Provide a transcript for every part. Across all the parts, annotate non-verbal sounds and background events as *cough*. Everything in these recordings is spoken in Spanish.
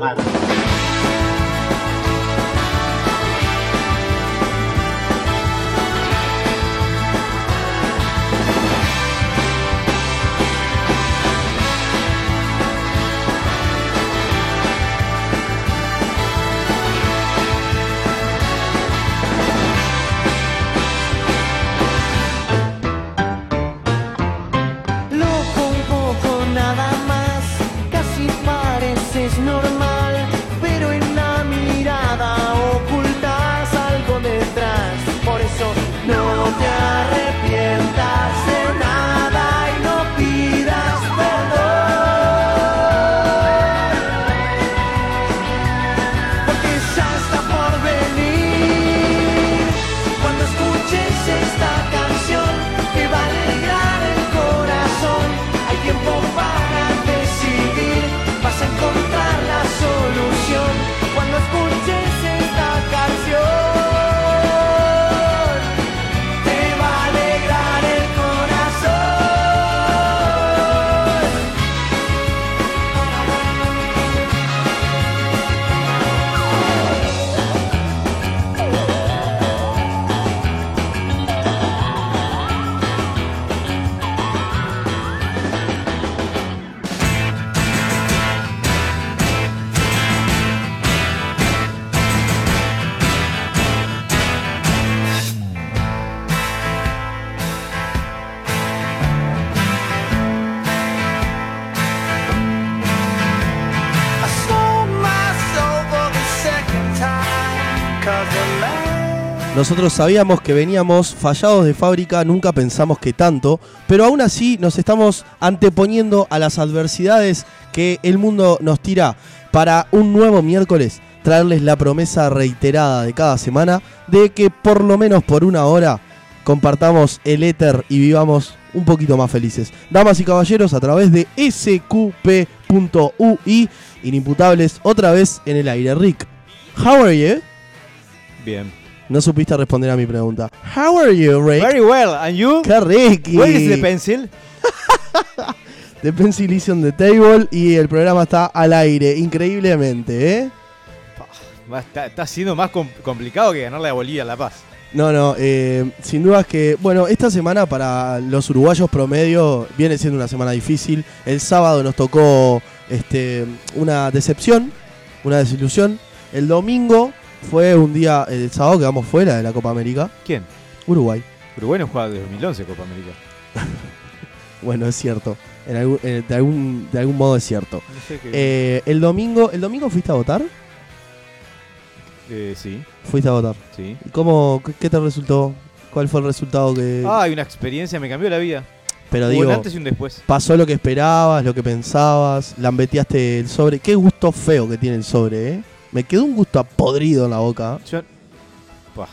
Loco Nosotros sabíamos que veníamos fallados de fábrica, nunca pensamos que tanto, pero aún así nos estamos anteponiendo a las adversidades que el mundo nos tira para un nuevo miércoles traerles la promesa reiterada de cada semana de que por lo menos por una hora compartamos el éter y vivamos un poquito más felices. Damas y caballeros, a través de sqp.ui, inimputables otra vez en el aire. Rick, how are you? Bien. No supiste responder a mi pregunta. How are you, Rick? Very well. And you? ¡Qué Ricky! Where is the pencil? *laughs* The Pencil is on the table y el programa está al aire, increíblemente, ¿eh? Está, está siendo más com- complicado que ganarle a Bolivia La Paz. No, no, eh, sin duda es que, bueno, esta semana para los uruguayos promedio viene siendo una semana difícil. El sábado nos tocó este, una decepción, una desilusión. El domingo fue un día, el sábado quedamos fuera de la Copa América. ¿Quién? Uruguay. Uruguay no juega desde 2011 Copa América. *laughs* Bueno, es cierto. En algún- eh, de, algún, de algún modo es cierto. No sé qué. Eh, el domingo, ¿el domingo fuiste a votar? Eh, sí, Fuiste a votar. sí. ¿Y cómo, qué- qué te resultó? ¿Cuál fue el resultado que...? Ah, hay una experiencia, me cambió la vida. pero Hubo digo, un antes y un después. pasó lo que esperabas, lo que pensabas, lambeteaste el sobre. Qué gusto feo que tiene el sobre, ¿eh? Me quedó un gusto podrido en la boca. Yo. Pah,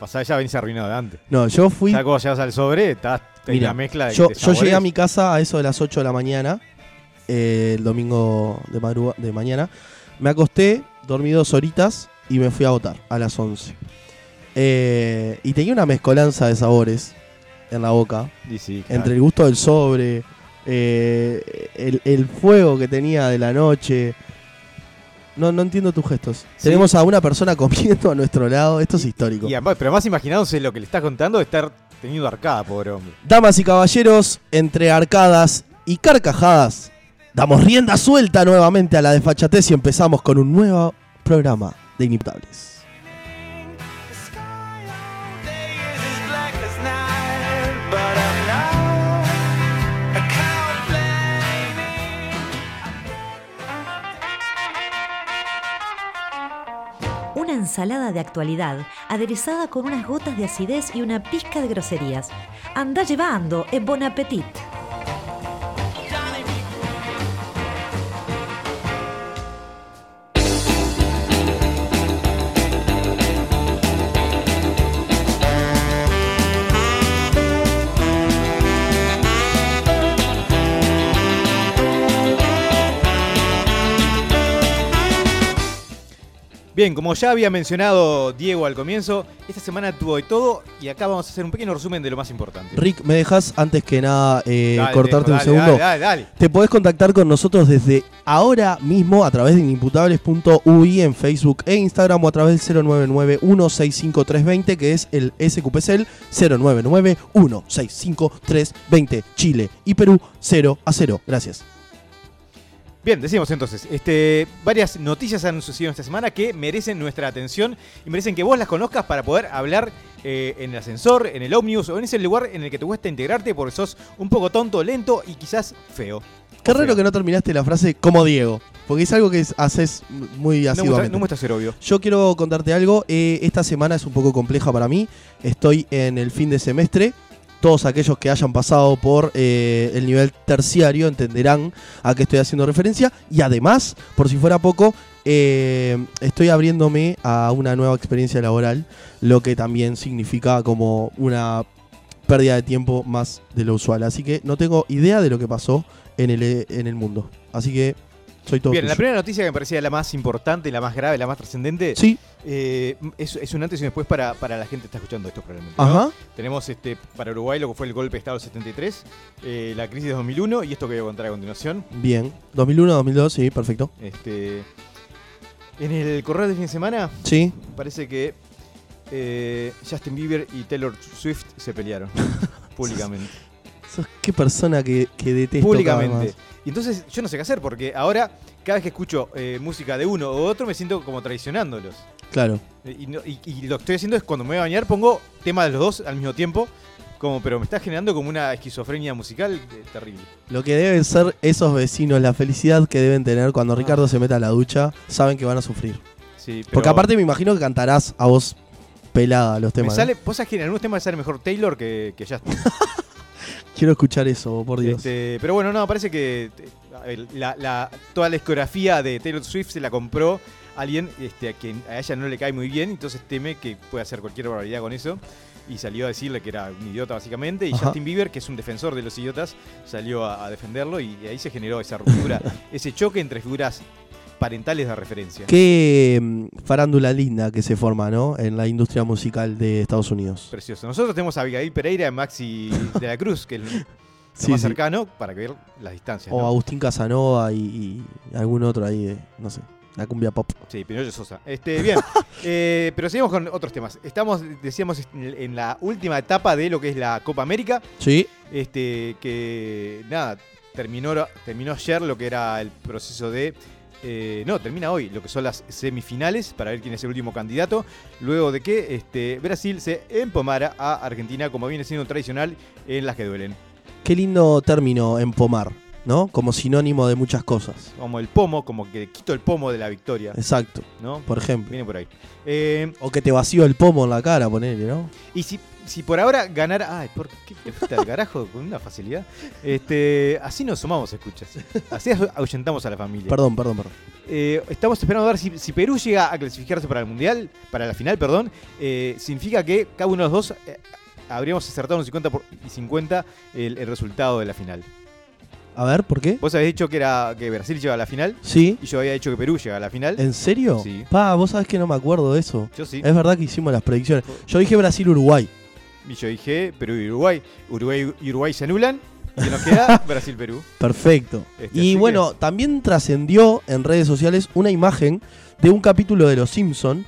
pasá, ya venís arruinado de antes. No, yo fui... Ya cuando llegas al sobre, estás en Mira, la mezcla de Yo, yo llegué a mi casa a eso de las 8 de la mañana, eh, el domingo de, madruga- de mañana. Me acosté, dormí dos horitas y me fui a votar a las 11. Eh, y tenía una mezcolanza de sabores en la boca, Y sí, claro. entre el gusto del sobre, eh, el, el fuego que tenía de la noche. No, no entiendo tus gestos. Sí. Tenemos a una persona comiendo a nuestro lado, esto es histórico. Y pero más imaginándose lo que le estás contando de estar teniendo arcada, pobre hombre. Damas y caballeros, entre arcadas y carcajadas, damos rienda suelta nuevamente a la desfachatez y empezamos con un nuevo programa de Inimputables. Ensalada de actualidad, aderezada con unas gotas de acidez y una pizca de groserías. Anda llevando, es bon appetit. Bien, como ya había mencionado Diego al comienzo, esta semana tuvo de todo y acá vamos a hacer un pequeño resumen de lo más importante. Rick, ¿me dejas antes que nada eh, Dale, cortarte un segundo? Dale, dale, dale. Te podés contactar con nosotros desde ahora mismo a través de inimputables.ui en Facebook e Instagram o a través del 099-165-320 que es el SQPCL 099-165-320 Chile y Perú 0 a 0. Gracias. Bien, decimos entonces, este, varias noticias han sucedido esta semana que merecen nuestra atención y merecen que vos las conozcas para poder hablar eh, en el ascensor, en el ómnibus o en ese lugar en el que te cuesta integrarte porque sos un poco tonto, lento y quizás feo. Qué raro feo. que no terminaste la frase como Diego, porque es algo que es- haces muy No muestra, asiduamente. no muestra ser obvio. Yo quiero contarte algo. eh, esta semana es un poco compleja para mí. Estoy en el fin de semestre. Todos aquellos que hayan pasado por eh, el nivel terciario entenderán a qué estoy haciendo referencia. Y además, por si fuera poco, eh, estoy abriéndome a una nueva experiencia laboral, lo que también significa como una pérdida de tiempo más de lo usual. Así que no tengo idea de lo que pasó en el, en el mundo. Así que soy todo Bien, la primera noticia que me parecía la más importante, la más grave, la más trascendente, Sí, eh, es, es un antes y un después para, para la gente que está escuchando esto probablemente. ¿no? ajá. Tenemos este, para Uruguay lo que fue el golpe de Estado del 73, eh, la crisis de 2001 y esto que voy a contar a continuación. Bien. 2001, 2002, sí, perfecto. Este, en el correo de fin de semana Sí. parece que eh, Justin Bieber y Taylor Swift se pelearon *laughs* públicamente. Sos qué persona que, que detesto. públicamente. cada vez Y entonces yo no sé qué hacer porque ahora cada vez que escucho eh, música de uno u otro me siento como traicionándolos. Claro. Eh, Y, no- y- y lo que estoy haciendo es cuando me voy a bañar pongo tema de los dos al mismo tiempo, como, pero me está generando como una esquizofrenia musical eh, terrible. Lo que deben ser esos vecinos, la felicidad que deben tener cuando Ah. Ricardo se meta a la ducha, saben que van a sufrir. Sí, pero Porque aparte me imagino que cantarás a voz pelada los me temas. ¿no? sale, vos sabés que en algunos temas sale mejor Taylor que, que Justin. *laughs* Quiero escuchar eso, por Dios. Este, pero bueno, no, parece que eh, el- la- la- toda la discografía de Taylor Swift se la compró alguien este, a quien a ella no le cae muy bien, entonces teme que puede hacer cualquier barbaridad con eso. Y salió a decirle que era un idiota básicamente. Y Ajá. Justin Bieber, que es un defensor de los idiotas, salió a, a defenderlo y ahí se generó esa ruptura, *laughs* ese choque entre figuras parentales de referencia. Qué mm, farándula linda que se forma, ¿no? En la industria musical de Estados Unidos. Precioso. Nosotros tenemos a Abigail Pereira, Maxi de la Cruz, que es lo *laughs* Sí, más sí. cercano para ver las distancias. O ¿no? Agustín Casanova y, y algún otro ahí, de, no sé, la cumbia pop. Sí, Pinocho Sosa. Este, bien, *laughs* eh, pero seguimos con otros temas. Estamos, decíamos, en la última etapa de lo que es la Copa América. Sí, Este, que nada, terminó, terminó ayer lo que era el proceso de. Eh, no, termina hoy lo que son las semifinales para ver quién es el último candidato. Luego de que este, Brasil se empomara a Argentina, como viene siendo tradicional en las que duelen. qué lindo término empomar, ¿no? Como sinónimo de muchas cosas. Como el pomo, como que quito el pomo de la victoria. Exacto, ¿No? por ejemplo. Viene por ahí. Eh, O que te vacío el pomo en la cara, ponele, ¿no? Y si, si por ahora ganara. Ay, ¿por qué te fuiste al carajo con una facilidad? Este, así nos sumamos, escuchas. Así ahuyentamos a la familia. Perdón, perdón, perdón. Eh, estamos esperando a ver si, si Perú llega a clasificarse para el mundial, para la final, perdón. eh, significa que cada uno de los dos eh, habríamos acertado un 50 por- y 50 el, el resultado de la final. A ver, ¿por qué? Vos habéis dicho que era que Brasil llega a la final Sí. y yo había dicho que Perú llega a la final. ¿En serio? Sí. Pa, vos sabés que no me acuerdo de eso. Yo sí. Es verdad que hicimos las predicciones. Yo dije Brasil-Uruguay. Y yo dije Perú y Uruguay. Uruguay y Uruguay se anulan. Y nos queda *laughs* Brasil-Perú. Perfecto. Este, y bueno, también trascendió en redes sociales una imagen de un capítulo de Los Simpson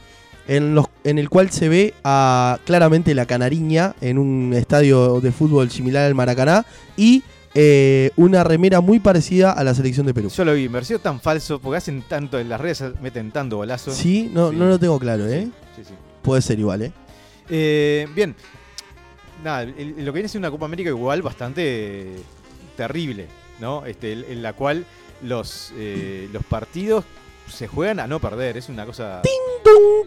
en, los, en el cual se ve a claramente la canariña en un estadio de fútbol similar al Maracaná y eh, una remera muy parecida a la selección de Perú. Yo lo vi, me pareció tan falso, porque hacen tanto en las redes, meten tanto golazo. Sí, no, Sí. no lo tengo claro, ¿eh? Sí, sí. Puede ser igual, ¿eh? Eh, bien, lo que viene siendo una Copa América igual bastante terrible, ¿no? Este, en- la cual los, eh, los partidos se juegan a no perder, es una cosa...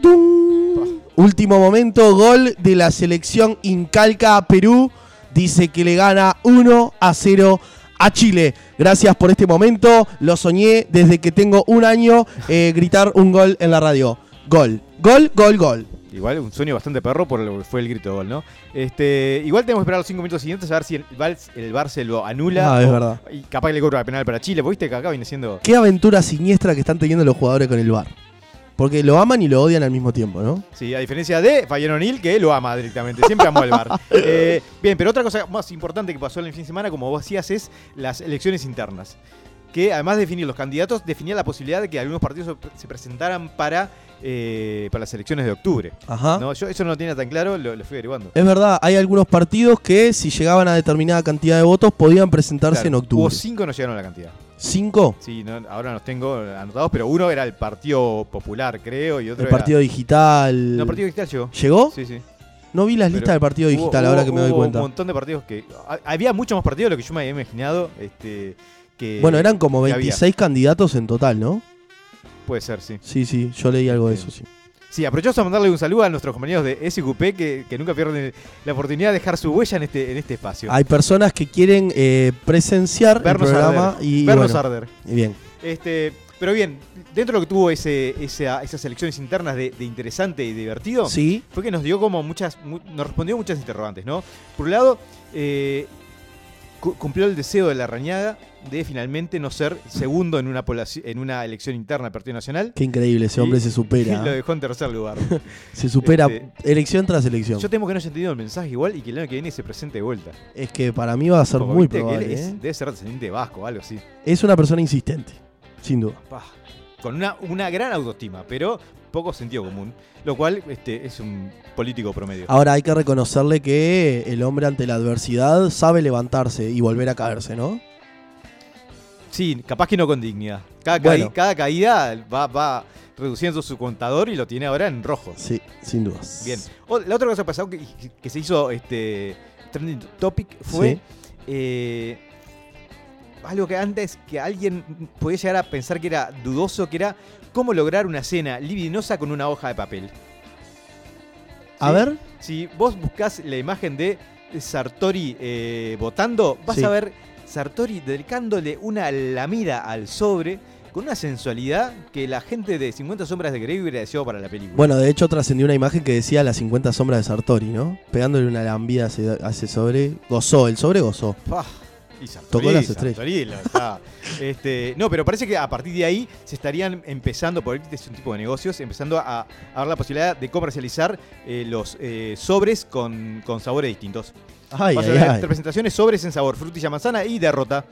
Tum. Último momento, gol de la selección Incalca a Perú. Dice que le gana 1 a 0 a Chile. Gracias por este momento. Lo soñé desde que tengo un año eh, gritar un gol en la radio. Gol, gol, gol, gol. Igual un sueño bastante perro por lo que fue el grito de gol, ¿no? Este, igual tenemos que esperar los cinco minutos siguientes a ver si el Bar, el Bar se lo anula. Ah, es verdad. Y capaz que le cobra penal para Chile, viste que acá viene siendo... Qué aventura siniestra que están teniendo los jugadores con el bar. Porque lo aman y lo odian al mismo tiempo, ¿no? Sí, a diferencia de Fabián O'Neill, que lo ama directamente. Siempre amó el bar. *laughs* Eh, bien, pero otra cosa más importante que pasó en el fin de semana, como vos decías, es las elecciones internas. Que además de definir los candidatos, definía la posibilidad de que algunos partidos se presentaran para, eh, para las elecciones de octubre. Ajá. ¿no? Yo eso no lo tenía tan claro, lo, lo fui averiguando. Es verdad, hay algunos partidos que si llegaban a determinada cantidad de votos podían presentarse Claro, en Hubo octubre. cinco no llegaron a la cantidad. ¿Cinco? Sí, no- ahora los tengo anotados, pero uno era el Partido Popular, creo, y otro El era... partido digital. No, el Partido Digital llegó. ¿Llegó? Sí, sí. No vi las Pero listas del partido Hubo- digital, hubo- ahora que me doy hubo cuenta. un montón de partidos que... ha- Había muchos más partidos de lo que yo me había imaginado. Este, que, Bueno, eran como que había. 26 candidatos en total, ¿no? Puede ser, sí. Sí, sí, yo leí algo de eso, sí. Sí, aprovechamos a mandarle un saludo a nuestros compañeros de SQP que, que nunca pierden la oportunidad de dejar su huella en este, en este espacio. Hay personas que quieren eh, presenciar Vernos el programa arder. y Vernos bueno, arder. bien. Este, pero bien, dentro de lo que tuvo ese, esa- esas elecciones internas de, de interesante y divertido, Sí, fue que nos dio como muchas, mu- nos respondió muchas interrogantes, ¿no? Por un lado, eh, cu- cumplió el deseo de la rañaga de finalmente no ser segundo en una, en una elección interna del Partido Nacional. qué increíble, ese hombre Y- se Y supera. *laughs* lo dejó en tercer lugar. *laughs* Se supera Este, elección tras elección. Yo temo que no haya entendido el mensaje igual y que el año que viene se presente de vuelta. Es que para mí va a ser Como muy viste que él probable. es- ¿eh? Debe ser descendiente de vasco o algo así. Es una persona insistente, sin duda. Con una, una gran autoestima, pero poco sentido común. Lo cual este, es un político promedio. Ahora hay que reconocerle que el hombre ante la adversidad sabe levantarse y volver a caerse, ¿no? Sí, capaz que no con dignidad. Cada, Bueno. caí- cada caída va, va reduciendo su contador y lo tiene ahora en rojo. Sí, sin dudas. Bien. O- la otra cosa que pasó que, que se hizo este trending topic fue Sí. eh, algo que antes que alguien podía llegar a pensar que era dudoso, que era cómo lograr una cena libidinosa con una hoja de papel. A ¿Sí? ver, Si vos buscás la imagen de Sartori eh, votando, vas Sí. a ver Sartori dedicándole una lamida al sobre con una sensualidad que la gente de 50 sombras de Grey hubiera deseado para la película. bueno, de hecho trascendió una imagen que decía las 50 sombras de Sartori, ¿no? Pegándole una lambida a ese, sobre. Gozó, el sobre gozó. Pah, y Sartori, Tocó las estrellas. Sartori, la verdad. *laughs* este, no, pero parece que a partir de ahí se estarían empezando, por este es un tipo de negocios, empezando a, a dar la posibilidad de comercializar eh, los eh, sobres con, con sabores distintos. Ay, Vas a ay, ver ay. representaciones sobres en sabor, frutilla manzana y derrota.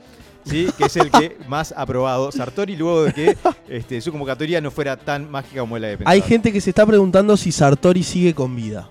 ¿sí? que es el que *laughs* más ha probado Sartori luego de que este, su convocatoria no fuera tan mágica como la de Hay gente que se está preguntando si Sartori sigue con vida.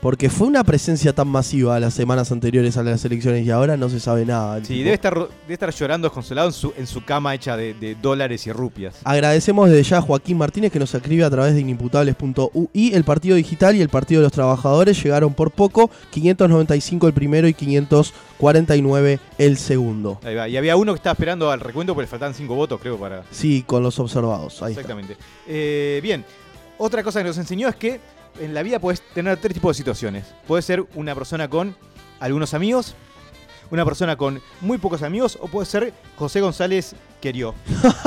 Porque fue una presencia tan masiva las semanas anteriores a las elecciones y ahora no se sabe nada. Sí, tipo. debe estar, debe estar llorando desconsolado en su, en su cama hecha de, de dólares y rupias. Agradecemos desde ya a Joaquín Martínez que nos escribe a través de inimputables.ui. El Partido Digital y el Partido de los Trabajadores llegaron por poco, 595 el primero y 549 el segundo. Ahí va. Y había uno que estaba esperando al recuento porque le faltaban cinco votos, creo, para. Sí, con los observados. Ahí está. Exactamente. Eh, bien, otra cosa que nos enseñó es que en la vida puedes tener tres tipos de situaciones. Puedes ser una persona con algunos amigos, una persona con muy pocos amigos, o puede ser José González Querió.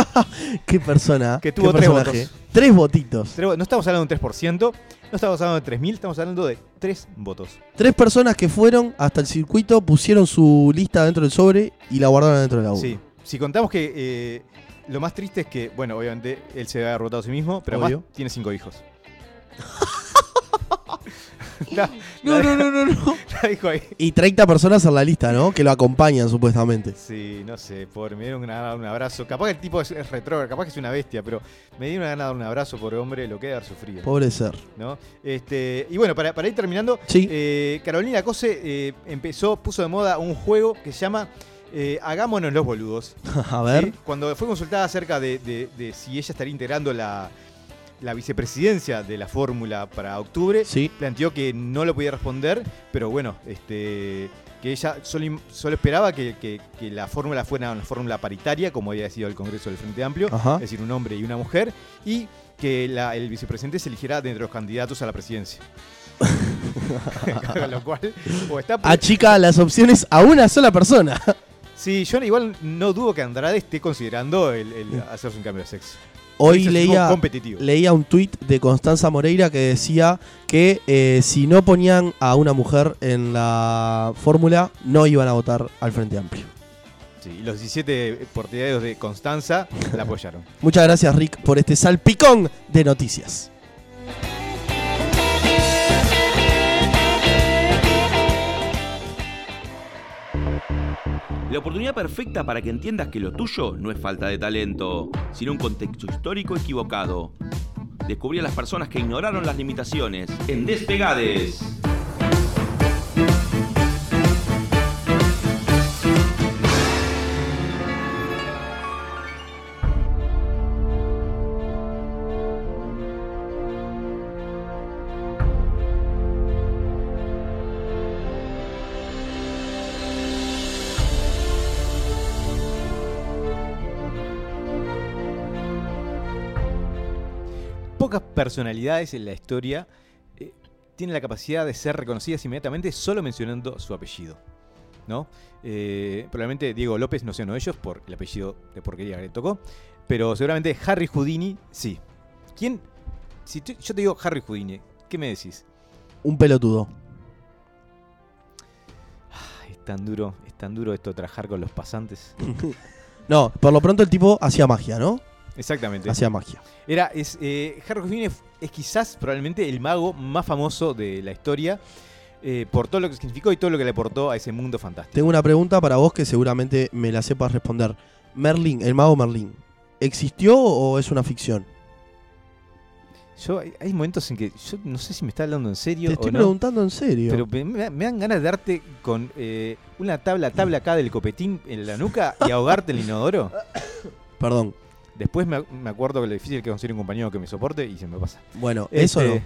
*laughs* Qué persona. Que qué tuvo tres personaje. votos. Tres votitos. No estamos hablando de un 3%, no estamos hablando de 3.000, estamos hablando de tres votos. Tres personas que fueron hasta el circuito, pusieron su lista dentro del sobre y la guardaron dentro de la urna. Sí. Si contamos que eh, lo más triste es que, bueno, obviamente él se había derrotado a sí mismo, pero Obvio. tiene cinco hijos. *laughs* La- No, la- no, no, no, no. la *laughs* dijo ahí. Y 30 personas en la lista, ¿no? Que lo acompañan supuestamente. Sí, no sé, pobre, me dieron una gana de dar un abrazo. Capaz que el tipo es, es retrógrado, capaz que es una bestia, pero me dieron una gana de dar un abrazo, pobre hombre, lo que de haber sufrido. Pobre ser. ¿no? Este, y bueno, para, para ir terminando, Sí. eh, Carolina Cose eh, empezó, puso de moda un juego que se llama eh, Hagámonos los boludos. *laughs* A ver. ¿sí? Cuando fue consultada acerca de, de- de si ella estaría integrando la, la vicepresidencia de la fórmula para octubre, Sí. planteó que no lo podía responder, pero bueno, este, que ella solo, solo esperaba que, que- que la fórmula fuera una fórmula paritaria, como había decidido el Congreso del Frente Amplio, Ajá. es decir, un hombre y una mujer, y que la- el vicepresidente se eligiera de entre los candidatos a la presidencia. *laughs* Lo cual, o está Achica las opciones a una sola persona. Sí, yo igual no dudo que Andrade esté considerando el, el hacerse un cambio de sexo. Hoy leía, competitivo. leía un tuit de Constanza Moreira que decía que eh, si no ponían a una mujer en la fórmula, no iban a votar al Frente Amplio. Sí, y los 17 partidarios de Constanza la apoyaron. *laughs* Muchas gracias, Rick, por este salpicón de noticias. La oportunidad perfecta para que entiendas que lo tuyo no es falta de talento, sino un contexto histórico equivocado. Descubrí a las personas que ignoraron las limitaciones en Despegades. Personalidades en la historia eh, tienen la capacidad de ser reconocidas inmediatamente solo mencionando su apellido. ¿no? Eh, probablemente Diego López no sea uno de ellos por el apellido de porquería que le tocó. Pero seguramente Harry Houdini, sí. ¿Quién? Si te- yo te digo Harry Houdini, ¿qué me decís? Un pelotudo. Ay, es tan duro, es tan duro esto trabajar con los pasantes. *laughs* No, por lo pronto el tipo hacía magia, ¿no? Exactamente. Hacía magia. Era, es, eh, Harry Houdini es, quizás probablemente el mago más famoso de la historia eh, por todo lo que significó y todo lo que le aportó a ese mundo fantástico. Tengo una pregunta para vos que seguramente me la sepas responder. Merlin, el mago Merlin, ¿existió o es una ficción? Yo, hay, momentos en que yo no sé si me está hablando en serio Te estoy o no, preguntando en serio. pero me, me- dan ganas de darte con eh, una tabla, tabla acá del copetín en la nuca y ahogarte el inodoro. Perdón. Después me, me acuerdo que lo difícil que es conseguir un compañero que me soporte y se me pasa. Bueno, eso Este, no.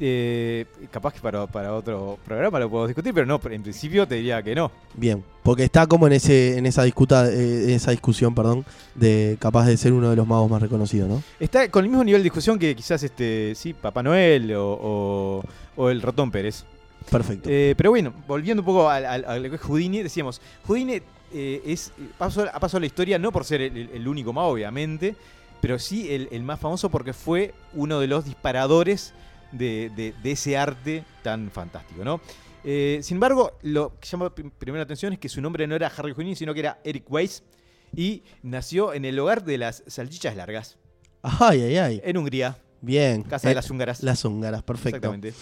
eh, capaz que para, para otro programa lo puedo discutir, pero no, en principio te diría que no. Bien, porque está como en ese en esa discuta eh, esa discusión, perdón, de capaz de ser uno de los magos más reconocidos, ¿no? Está con el mismo nivel de discusión que quizás este sí, Papá Noel o, o- o el Ratón Pérez. Perfecto. Eh, pero bueno, volviendo un poco al- a, lo que es Houdini, decíamos, Houdini eh, es, pasó, ha pasado a la historia no por ser el, único mago, obviamente, pero sí el, el más famoso porque fue uno de los disparadores de, de- de ese arte tan fantástico, ¿no? Eh, sin embargo, lo que llama prim- primero la atención es que su nombre no era Harry Houdini, sino que era Eric Weiss y nació en el hogar de las salchichas largas, Ay, ay, ay. en Hungría, Bien. casa de Eh, las húngaras. las húngaras, perfecto. Exactamente.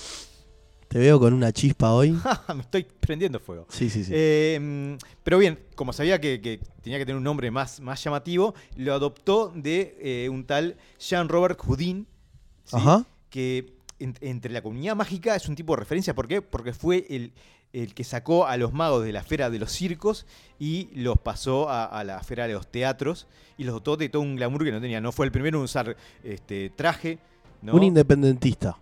Te veo con una chispa hoy. *laughs* Me estoy prendiendo fuego. Sí, sí, sí. Eh, pero bien, como sabía que, que tenía que tener un nombre más, más llamativo, lo adoptó de eh, un tal Jean Robert Houdin, ¿sí? Ajá. que en- entre la comunidad mágica es un tipo de referencia. ¿Por qué? Porque fue el, el que sacó a los magos de la esfera de los circos y los pasó a, a la esfera de los teatros y los dotó de todo un glamour que no tenía. No fue el primero en usar este, traje. ¿no? Un independentista,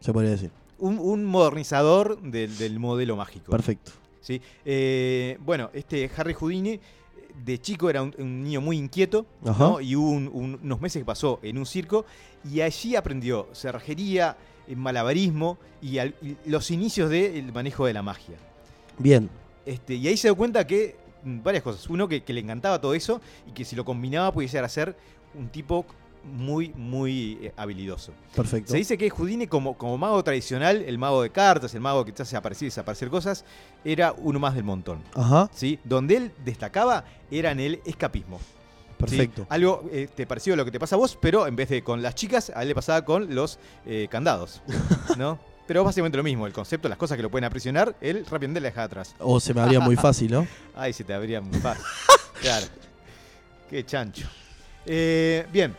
se podría decir. Un, un modernizador del, del modelo mágico. Perfecto. ¿sí? Eh, bueno, este Harry Houdini de chico era un, un niño muy inquieto. ¿no? y hubo un- un- unos meses que pasó en un circo y allí aprendió cerrajería, eh, malabarismo y, al- y los inicios del manejo de la magia. Bien. Este, y ahí se dio cuenta que mm, varias cosas. Uno, que, que le encantaba todo eso y que si lo combinaba podía llegar a ser un tipo muy, muy eh, habilidoso. Perfecto. Se dice que Houdini, como, como mago tradicional, el mago de cartas, el mago que te hace aparecer y desaparecer cosas, era uno más del montón. Ajá. ¿sí? Donde él destacaba era en el escapismo. ¿sí? Perfecto. Algo eh, te pareció lo que te pasa a vos, pero en vez de con las chicas, a él le pasaba con los eh, candados. *laughs* ¿no? Pero básicamente lo mismo, el concepto, las cosas que lo pueden aprisionar, él rápidamente las dejaba atrás. O se me abría muy *laughs* fácil, ¿no? Ay, se te abría muy fácil. *laughs* claro. Qué chancho. Eh, bien.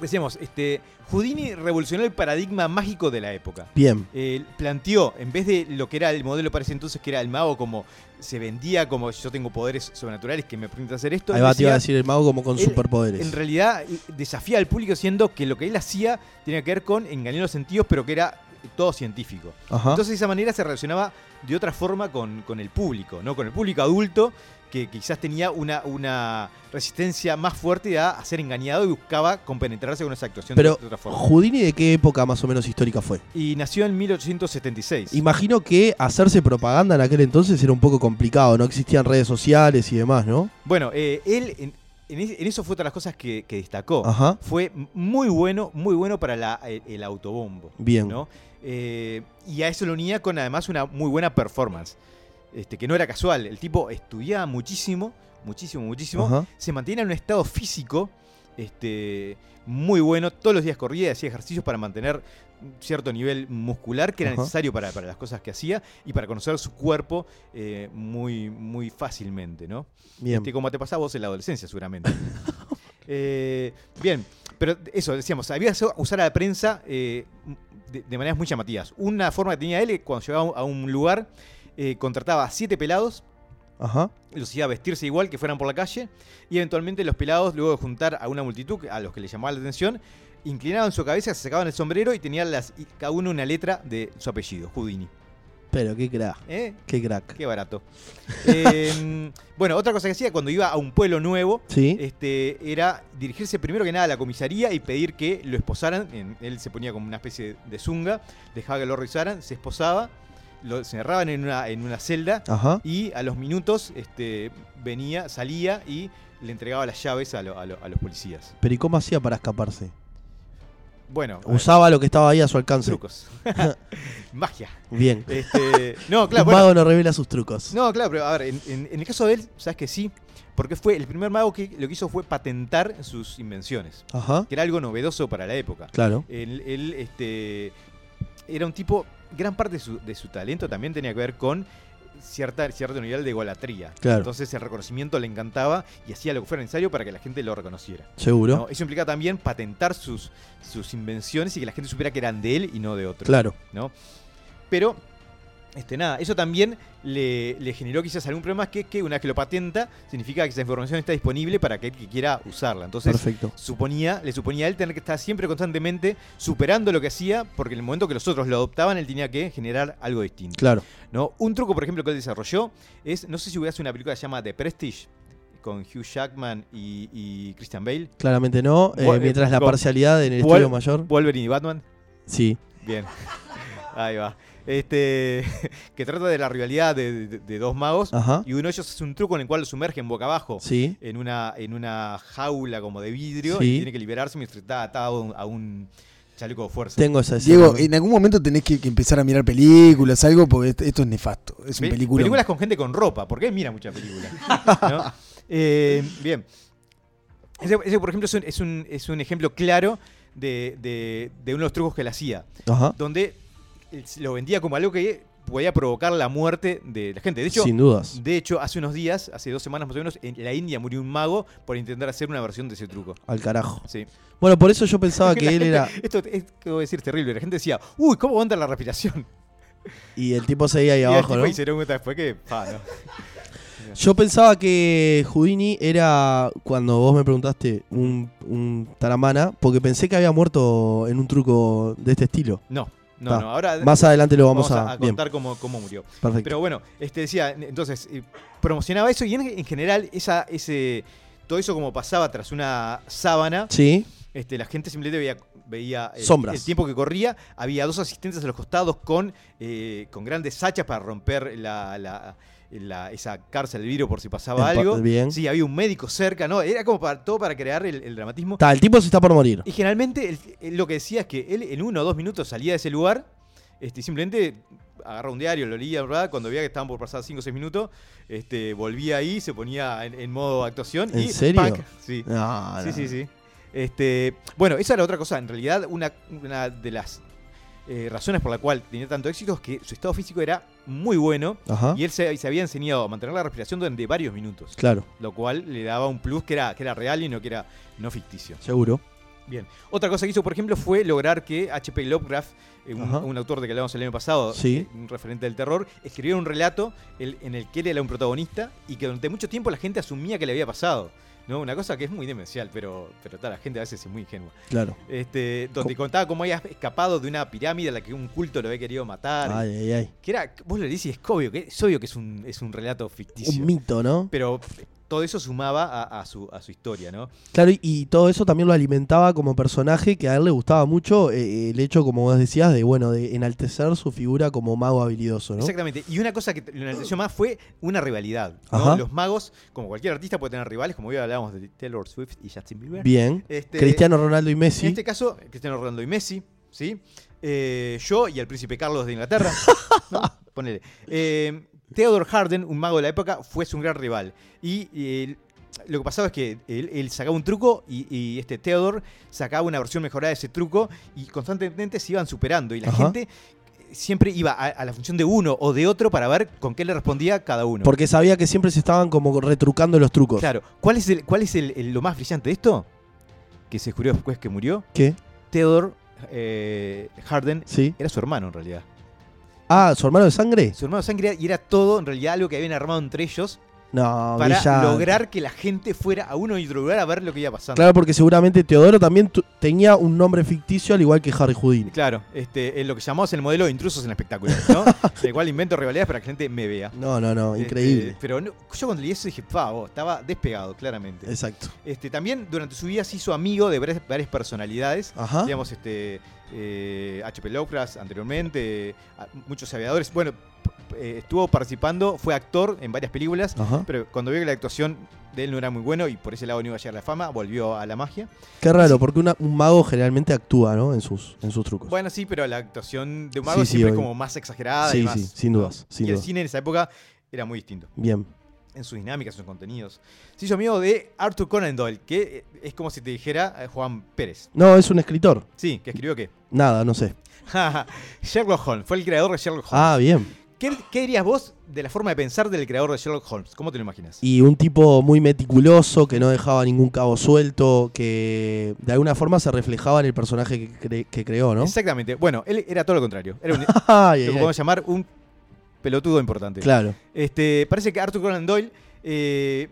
Decíamos, este, Houdini revolucionó el paradigma mágico de la época. Bien. Eh, planteó, en vez de lo que era el modelo para ese entonces, que era el mago como se vendía como yo tengo poderes sobrenaturales que me permiten hacer esto. Ahí va, te iba a decir el mago como con él, superpoderes. En realidad eh, desafía al público siendo que lo que él hacía tenía que ver con engañar los sentidos, pero que era todo científico. Ajá. Entonces de esa manera se relacionaba de otra forma con, con el público, ¿no? Con el público adulto que quizás tenía una, una resistencia más fuerte a, a ser engañado y buscaba compenetrarse con esa actuación Pero, de, otra forma. ¿Houdini de qué época más o menos histórica fue? Y nació en 1876. Imagino que hacerse propaganda en aquel entonces era un poco complicado, no existían redes sociales y demás, ¿no? Bueno, eh, él en, en es- en eso fue otra de las cosas que, que destacó. Ajá. Fue muy bueno, muy bueno para la- el, el autobombo. Bien. ¿no? Eh, y a eso lo unía con además una muy buena performance. Este, que no era casual. El tipo estudiaba muchísimo, muchísimo, muchísimo. Ajá. Se mantenía en un estado físico este, muy bueno. Todos los días corría y hacía ejercicios para mantener cierto nivel muscular que era Ajá. necesario para, para las cosas que hacía y para conocer su cuerpo eh, muy, muy fácilmente, ¿no? Bien. Este, como te pasaba vos en la adolescencia, seguramente. *laughs* Eh, bien, pero eso, decíamos, había que usar a la prensa eh, de, de maneras muy llamativas. Una forma que tenía él, cuando llegaba a un lugar, eh, contrataba a siete pelados, Ajá. los hacía vestirse igual, que fueran por la calle, y eventualmente los pelados, luego de juntar a una multitud a los que les llamaba la atención, inclinaban su cabeza, se sacaban el sombrero y tenían las, y cada uno una letra de su apellido, Houdini. Pero qué crack. ¿Eh? Qué crack. Qué barato. *laughs* Eh, bueno, otra cosa que hacía cuando iba a un pueblo nuevo, Sí. este, era dirigirse primero que nada a la comisaría y pedir que lo esposaran. Él se ponía como una especie de zunga, dejaba que lo revisaran, se esposaba, lo se encerraban en una, en una celda Ajá. y a los minutos este, venía, salía y le entregaba las llaves a, lo- a lo- a los policías. Pero ¿y cómo hacía para escaparse? Bueno, ver, Usaba lo que estaba ahí a su alcance. trucos. *laughs* Magia. Bien. Este, no, *laughs* claro, Un bueno, mago no revela sus trucos. No, claro, pero a ver, en, en- en el caso de él, sabes que sí, porque fue el primer mago que lo que hizo fue patentar sus invenciones, Ajá. que era algo novedoso para la época. Claro. Él, él, este, era un tipo, gran parte de su, de su talento también tenía que ver con cierta, cierto nivel de golatría. Claro. Entonces el reconocimiento le encantaba y hacía lo que fuera necesario para que la gente lo reconociera. Seguro. ¿no? Eso implica también patentar sus, sus invenciones y que la gente supiera que eran de él y no de otro. Claro. ¿no? Pero, este, nada, eso también le, le generó quizás algún problema, que es que una vez que lo patenta, significa que esa información está disponible para aquel que quiera usarla. Entonces, Perfecto. suponía, le suponía a él tener que estar siempre constantemente superando lo que hacía, porque en el momento que los otros lo adoptaban, él tenía que generar algo distinto. Claro. ¿no? Un truco, por ejemplo, que él desarrolló es, no sé si hubiese una película que se llama The Prestige, con Hugh Jackman y, y Christian Bale, Claramente no. eh, mientras la parcialidad en el estudio mayor. Wolverine y Batman. Sí. Bien. *laughs* Ahí va. Este, *laughs* que trata de la rivalidad de, de- de dos magos. Ajá. Y uno de ellos hace un truco en el cual lo sumergen boca abajo Sí. en, una, en una jaula como de vidrio Sí. y tiene que liberarse mientras está atado a un- chaleco de fuerza. Tengo esa. Diego, en algún momento tenés que, que empezar a mirar películas, algo, porque esto, es nefasto. Es un Pe- película. Películas con gente con ropa, porque él mira muchas películas. *laughs* ¿no? Eh, bien. Ese, ese, por ejemplo, es un, es un- es un ejemplo claro de, de- de uno de los trucos que él hacía. Ajá. donde lo vendía como algo que podía provocar la muerte de la gente. De hecho, Sin dudas. de hecho, hace unos días, hace dos semanas más o menos, en la India murió un mago por intentar hacer una versión de ese truco. Al carajo. Sí. Bueno, por eso yo pensaba *laughs* que él gente- era. Esto es, decir, terrible. La gente decía, uy, ¿cómo aguanta la respiración? *laughs* Y el tipo seguía ahí *laughs* y abajo, ¿no? y se dieron cuenta después que, no. Yo pensaba que Houdini era, cuando vos me preguntaste, un, un taramana, porque pensé que había muerto en un truco de este estilo. No, no, Ta. no. Ahora Más adelante lo vamos, vamos a... contar cómo, cómo murió. perfecto. Pero bueno, este decía, entonces, eh, promocionaba eso y en, en general, esa, ese, todo eso como pasaba tras una sábana, Sí, Este, la gente simplemente veía, veía el, Sombras. el tiempo que corría. Había dos asistentes a los costados con, eh, con grandes hachas para romper la, la- la- esa cárcel de vidrio por si pasaba pa- algo. bien. Sí, había un médico cerca, ¿no? Era como para, todo para crear el, el dramatismo. Ta, el tipo se está por morir. Y generalmente él lo que decía es que él en uno o dos minutos salía de ese lugar este, y simplemente agarraba un diario, lo leía, ¿verdad? Cuando veía que estaban por pasar 5 o 6 minutos, este, volvía ahí, se ponía en, en modo actuación. ¿En y serio? ¡pac! Sí. No, Sí, no. sí, sí. Este, bueno, esa era otra cosa. En realidad, una, una de las eh, razones por la cual tenía tanto éxito es que su estado físico era muy bueno Ajá, y él se, se había enseñado a mantener la respiración durante varios minutos. claro, Lo cual le daba un plus que era, que era real y no que era no ficticio. seguro. Bien. Otra cosa que hizo, por ejemplo, fue lograr que H.P. Lovecraft, eh, un, autor de que hablamos el año pasado, Sí. eh, un referente del terror, escribiera un relato el- en el que él era un protagonista y que durante mucho tiempo la gente asumía que le había pasado. ¿No? Una cosa que es muy demencial, pero, pero tal, la gente a veces es muy ingenua. Claro. Este, donde contaba cómo había escapado de una pirámide a la que un culto lo había querido matar. Ay, ay, ay. Que era, vos lo y es obvio que, es obvio que es un, es un relato ficticio. Un mito, ¿no? pero todo eso sumaba a, a su, a su historia, ¿no? Claro, y, y todo eso también lo alimentaba como personaje que a él le gustaba mucho eh, el hecho, como vos decías, de bueno, de enaltecer su figura como mago habilidoso, ¿no? Exactamente. Y una cosa que lo enalteció más fue una rivalidad. ¿no? Los magos, como cualquier artista, puede tener rivales, como hoy hablábamos de Taylor Swift y Justin Bieber. Bien. Este, Cristiano Ronaldo y Messi. En este caso, Cristiano Ronaldo y Messi, ¿sí? Eh, yo y el príncipe Carlos de Inglaterra. *laughs* ¿no? Ponele. Eh, Theodore Harden, un mago de la época, fue su gran rival. Y eh, lo que pasaba es que él, él sacaba un truco y, y este Theodore sacaba una versión mejorada de ese truco y constantemente se iban superando. Y la Ajá. gente siempre iba a, a la función de uno o de otro para ver con qué le respondía cada uno. Porque sabía que siempre se estaban como retrucando los trucos. Claro, ¿cuál es, el, cuál es el- el- lo más brillante de esto? Que se descubrió después que murió. ¿Qué? Theodore eh, Harden Sí. era su hermano en realidad. Ah, ¿su hermano de sangre? Su hermano de sangre y era todo en realidad algo que habían armado entre ellos No, para brillante. lograr que la gente fuera a uno y otro lugar a ver lo que iba pasando. Claro, porque seguramente Teodoro también tenía un nombre ficticio al igual que Harry Houdini. Claro, este, es lo que llamamos el modelo de intrusos en el espectáculo, ¿no? *laughs* el cual invento rivalidades para que la gente me vea. No, no, no, Este, increíble. pero no- yo cuando leí eso dije, pavo, estaba despegado, claramente. Exacto. Este, también durante su vida se hizo amigo de varias, varias personalidades. Ajá. Digamos, este, eh, H.P. Lovecraft anteriormente, muchos aviadores. Bueno, eh, estuvo participando, fue actor en varias películas, Ajá. pero cuando vio que la actuación de él no era muy bueno y por ese lado no iba a llegar a la fama, volvió a la magia. Qué raro, porque una- un mago generalmente actúa, ¿no? En sus, en sus trucos. Bueno, sí, pero la actuación de un mago Sí, sí, siempre es como más exagerada Sí, y más. sí, sin ¿no? dudas, sin y el cine en esa época era muy distinto. Bien. En sus dinámicas, en sus contenidos. Se hizo amigo de Arthur Conan Doyle, que eh, es como si te dijera eh, Juan Pérez. No, es un escritor. Sí, que escribió qué. Nada, no sé. *laughs* Sherlock Holmes, fue el creador de Sherlock Holmes. Ah, bien. ¿Qué, qué dirías vos de la forma de pensar del creador de Sherlock Holmes? ¿Cómo te lo imaginas? Y un tipo muy meticuloso, que no dejaba ningún cabo suelto, que de alguna forma se reflejaba en el personaje que, cre- que creó, ¿no? Exactamente. Bueno, él era todo lo contrario. Era un, *laughs* lo Ay, ay. podemos llamar un pelotudo importante. Claro. Este, parece que Arthur Conan Doyle eh,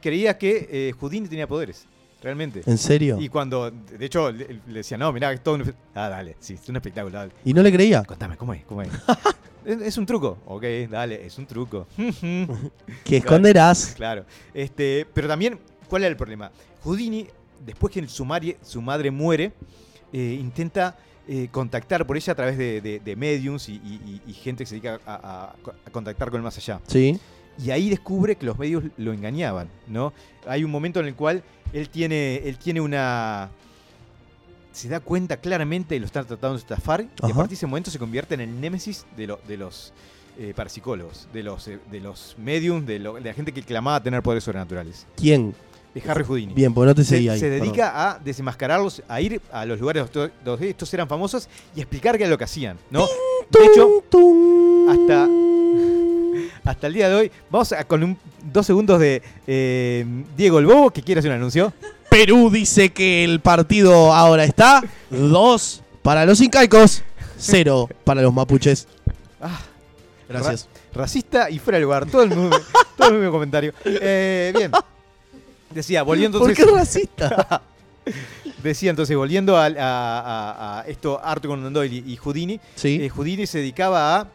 creía que eh, Houdini tenía poderes. Realmente. ¿En serio? Y cuando, de hecho, le, le decía, no, mirá, es todo un... Ah, dale, sí, es un espectáculo, dale. ¿Y no le creía? Contame, ¿cómo es? ¿Cómo es? *laughs* es? es un truco. Ok, dale, es un truco. *laughs* ¿Qué esconderás? claro. Este, pero también, ¿cuál era el problema? Houdini, después que su, mari- su madre muere, eh, intenta eh, contactar por ella a través de, de- de mediums y, y- y- y gente que se dedica a, a- a contactar con el más allá. Sí. Y ahí descubre que los medios lo engañaban, ¿no? Hay un momento en el cual él tiene, él tiene una... Se da cuenta claramente que lo están tratando de estafar y a partir de ese momento se convierte en el némesis de, lo- de los eh, parapsicólogos, de los, eh, de los mediums, de, lo- de la gente que clamaba tener poderes sobrenaturales. ¿Quién? De Harry Houdini. Bien, pues no te Se, seguí ahí. se perdón. dedica a desenmascararlos, a ir a los lugares donde estos eran famosos y explicar qué era lo que hacían, ¿no? De hecho, hasta- *laughs* hasta el día de hoy. Vamos a- con un, dos segundos de eh, Diego el Bobo, que quiere hacer un anuncio. Perú dice que el partido ahora está 2 para los incaicos, 0 para los mapuches. Ah, Gracias. racista y fuera de lugar. Todo el mundo, *laughs* todo el mismo comentario. Eh, bien. Decía, volviendo ¿Por qué racista? *laughs* Decía entonces, volviendo a, a- a esto, Arthur Conan Doyle y, y Houdini. Sí. eh, Houdini se dedicaba a,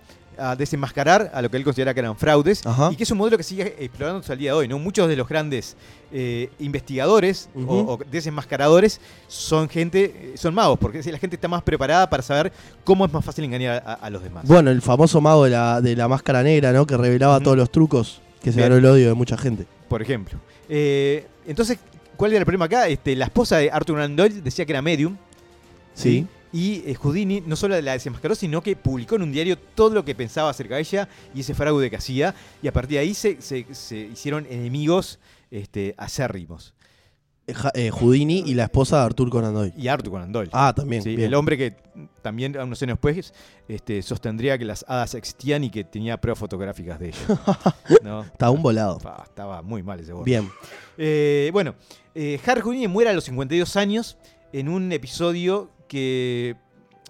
a desenmascarar a lo que él considera que eran fraudes. Ajá. Y que es un modelo que sigue explorando hasta el día de hoy. ¿no? Muchos de los grandes eh, investigadores o- o, desenmascaradores son gente, eh, son magos, porque la gente está más preparada para saber cómo es más fácil engañar a, a los demás. Bueno, el famoso mago de la, de la máscara negra, ¿no? Que revelaba todos los trucos, que se Bien. ganó el odio de mucha gente. por ejemplo. Eh, entonces, ¿cuál era el problema acá? Este, la esposa de Arthur Conan Doyle decía que era medium. Sí. Y eh, Houdini no solo la desenmascaró, sino que publicó en un diario todo lo que pensaba acerca de ella y ese fraude que hacía. Y a partir de ahí se, se- se hicieron enemigos este, acérrimos. Eh, Houdini y la esposa de Arthur Conan Doyle. Y Arthur Conan Doyle. Ah, también. Sí, bien. el hombre que también unos años después este, sostendría que las hadas existían y que tenía pruebas fotográficas de. *laughs* ¿no? Está un volado. Estaba muy mal ese gordo. Bien. Eh, bueno, eh, Harry Houdini muere a los 52 años en un episodio que,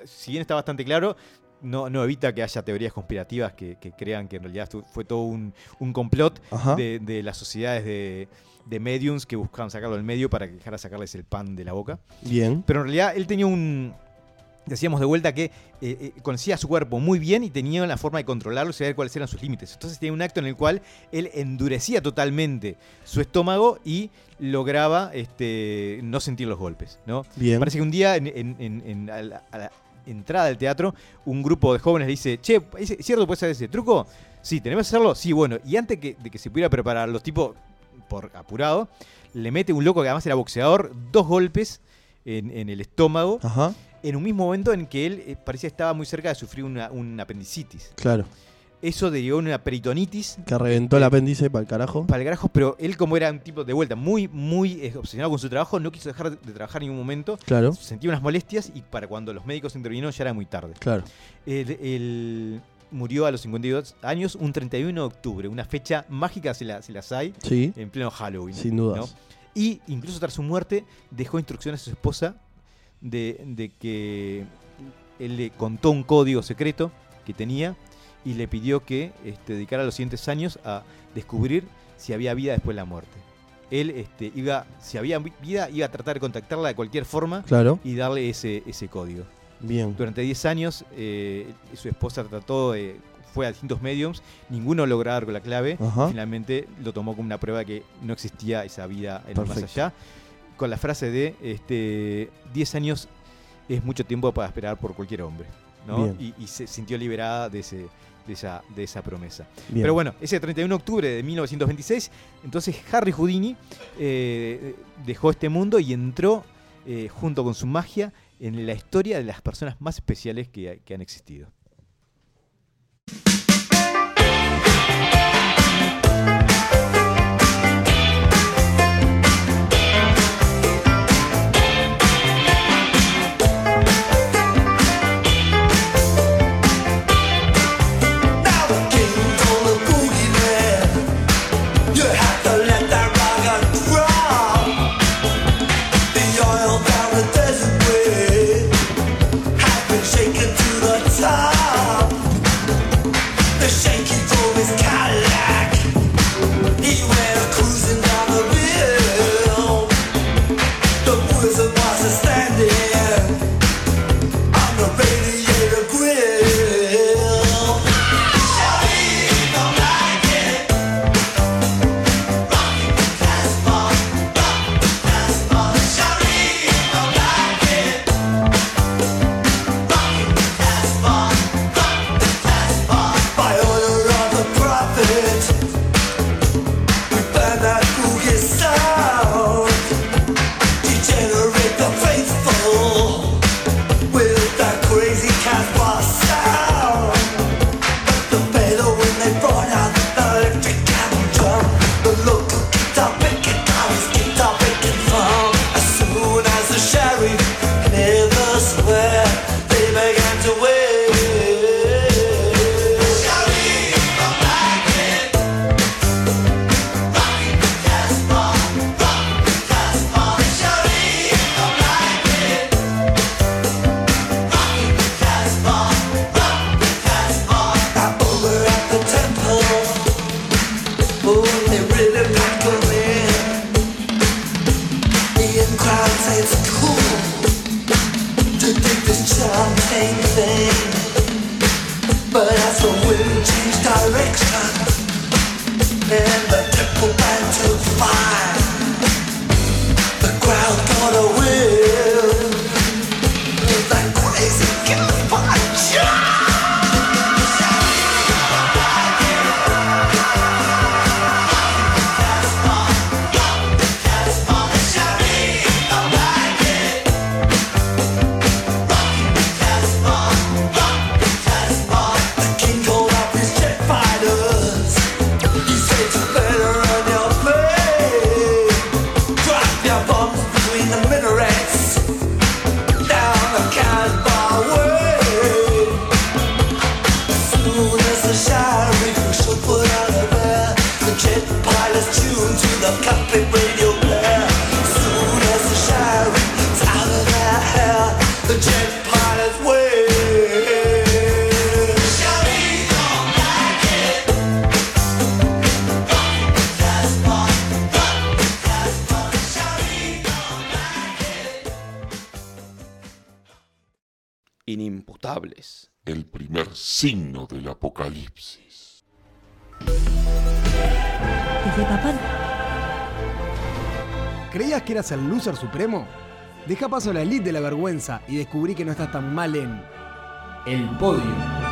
si bien está bastante claro, no, no evita que haya teorías conspirativas que, que crean que en realidad fue todo un, un complot de las sociedades de, de mediums que buscaban sacarlo del medio para que dejara sacarles el pan de la boca. Bien. Pero en realidad él tenía un. Decíamos de vuelta que eh, eh, conocía su cuerpo muy bien y tenía la forma de controlarlo y saber cuáles eran sus límites. Entonces tenía un acto en el cual él endurecía totalmente su estómago y lograba este, no sentir los golpes. ¿no? Bien. Parece que un día en, en- en- en- a, la, a la entrada del teatro, un grupo de jóvenes le dice, che, ¿es cierto puedes hacer ese truco? Sí, ¿tenemos que hacerlo? Sí, bueno. Y antes que, de que se pudiera preparar, los tipos, por apurado, le mete un loco que además era boxeador, dos golpes en, en el estómago, Ajá. en un mismo momento en que él eh, parecía estaba muy cerca de sufrir una, un apendicitis. Claro. eso derivó en una peritonitis Que reventó el apéndice para el carajo. para el carajo, pero él como era un tipo de vuelta muy, muy eh, obsesionado con su trabajo, no quiso dejar de trabajar en ningún momento, Claro, sentía unas molestias y para cuando los médicos intervinieron ya era muy tarde. claro. Él murió a los 52 años, un 31 de octubre, una fecha mágica si, la- si las hay, Sí, en pleno Halloween. sin dudas. ¿no? Y incluso tras su muerte dejó instrucciones a su esposa de, de que él le contó un código secreto que tenía y le pidió que este, dedicara los siguientes años a descubrir si había vida después de la muerte. Él este, iba, si había vi- vida, iba a tratar de contactarla de cualquier forma Claro, y darle ese, ese código. Bien. Durante 10 años, eh, su esposa trató, de- fue a distintos mediums, ninguno logró dar con la clave. Ajá. Finalmente lo tomó como una prueba de que no existía esa vida en el más allá. Con la frase de este, 10 años es mucho tiempo para esperar por cualquier hombre. Y, y se sintió liberada de, ese, de, esa, de esa promesa. bien. Pero bueno, ese 31 de octubre de 1926, entonces Harry Houdini eh, dejó este mundo y entró eh, junto con su magia en la historia de las personas más especiales que, han existido. And the temple band took fire, signo del apocalipsis. Desde papá. ¿Creías que eras el loser supremo? Deja paso a la elite de la vergüenza y descubrí que no estás tan mal en El Podio.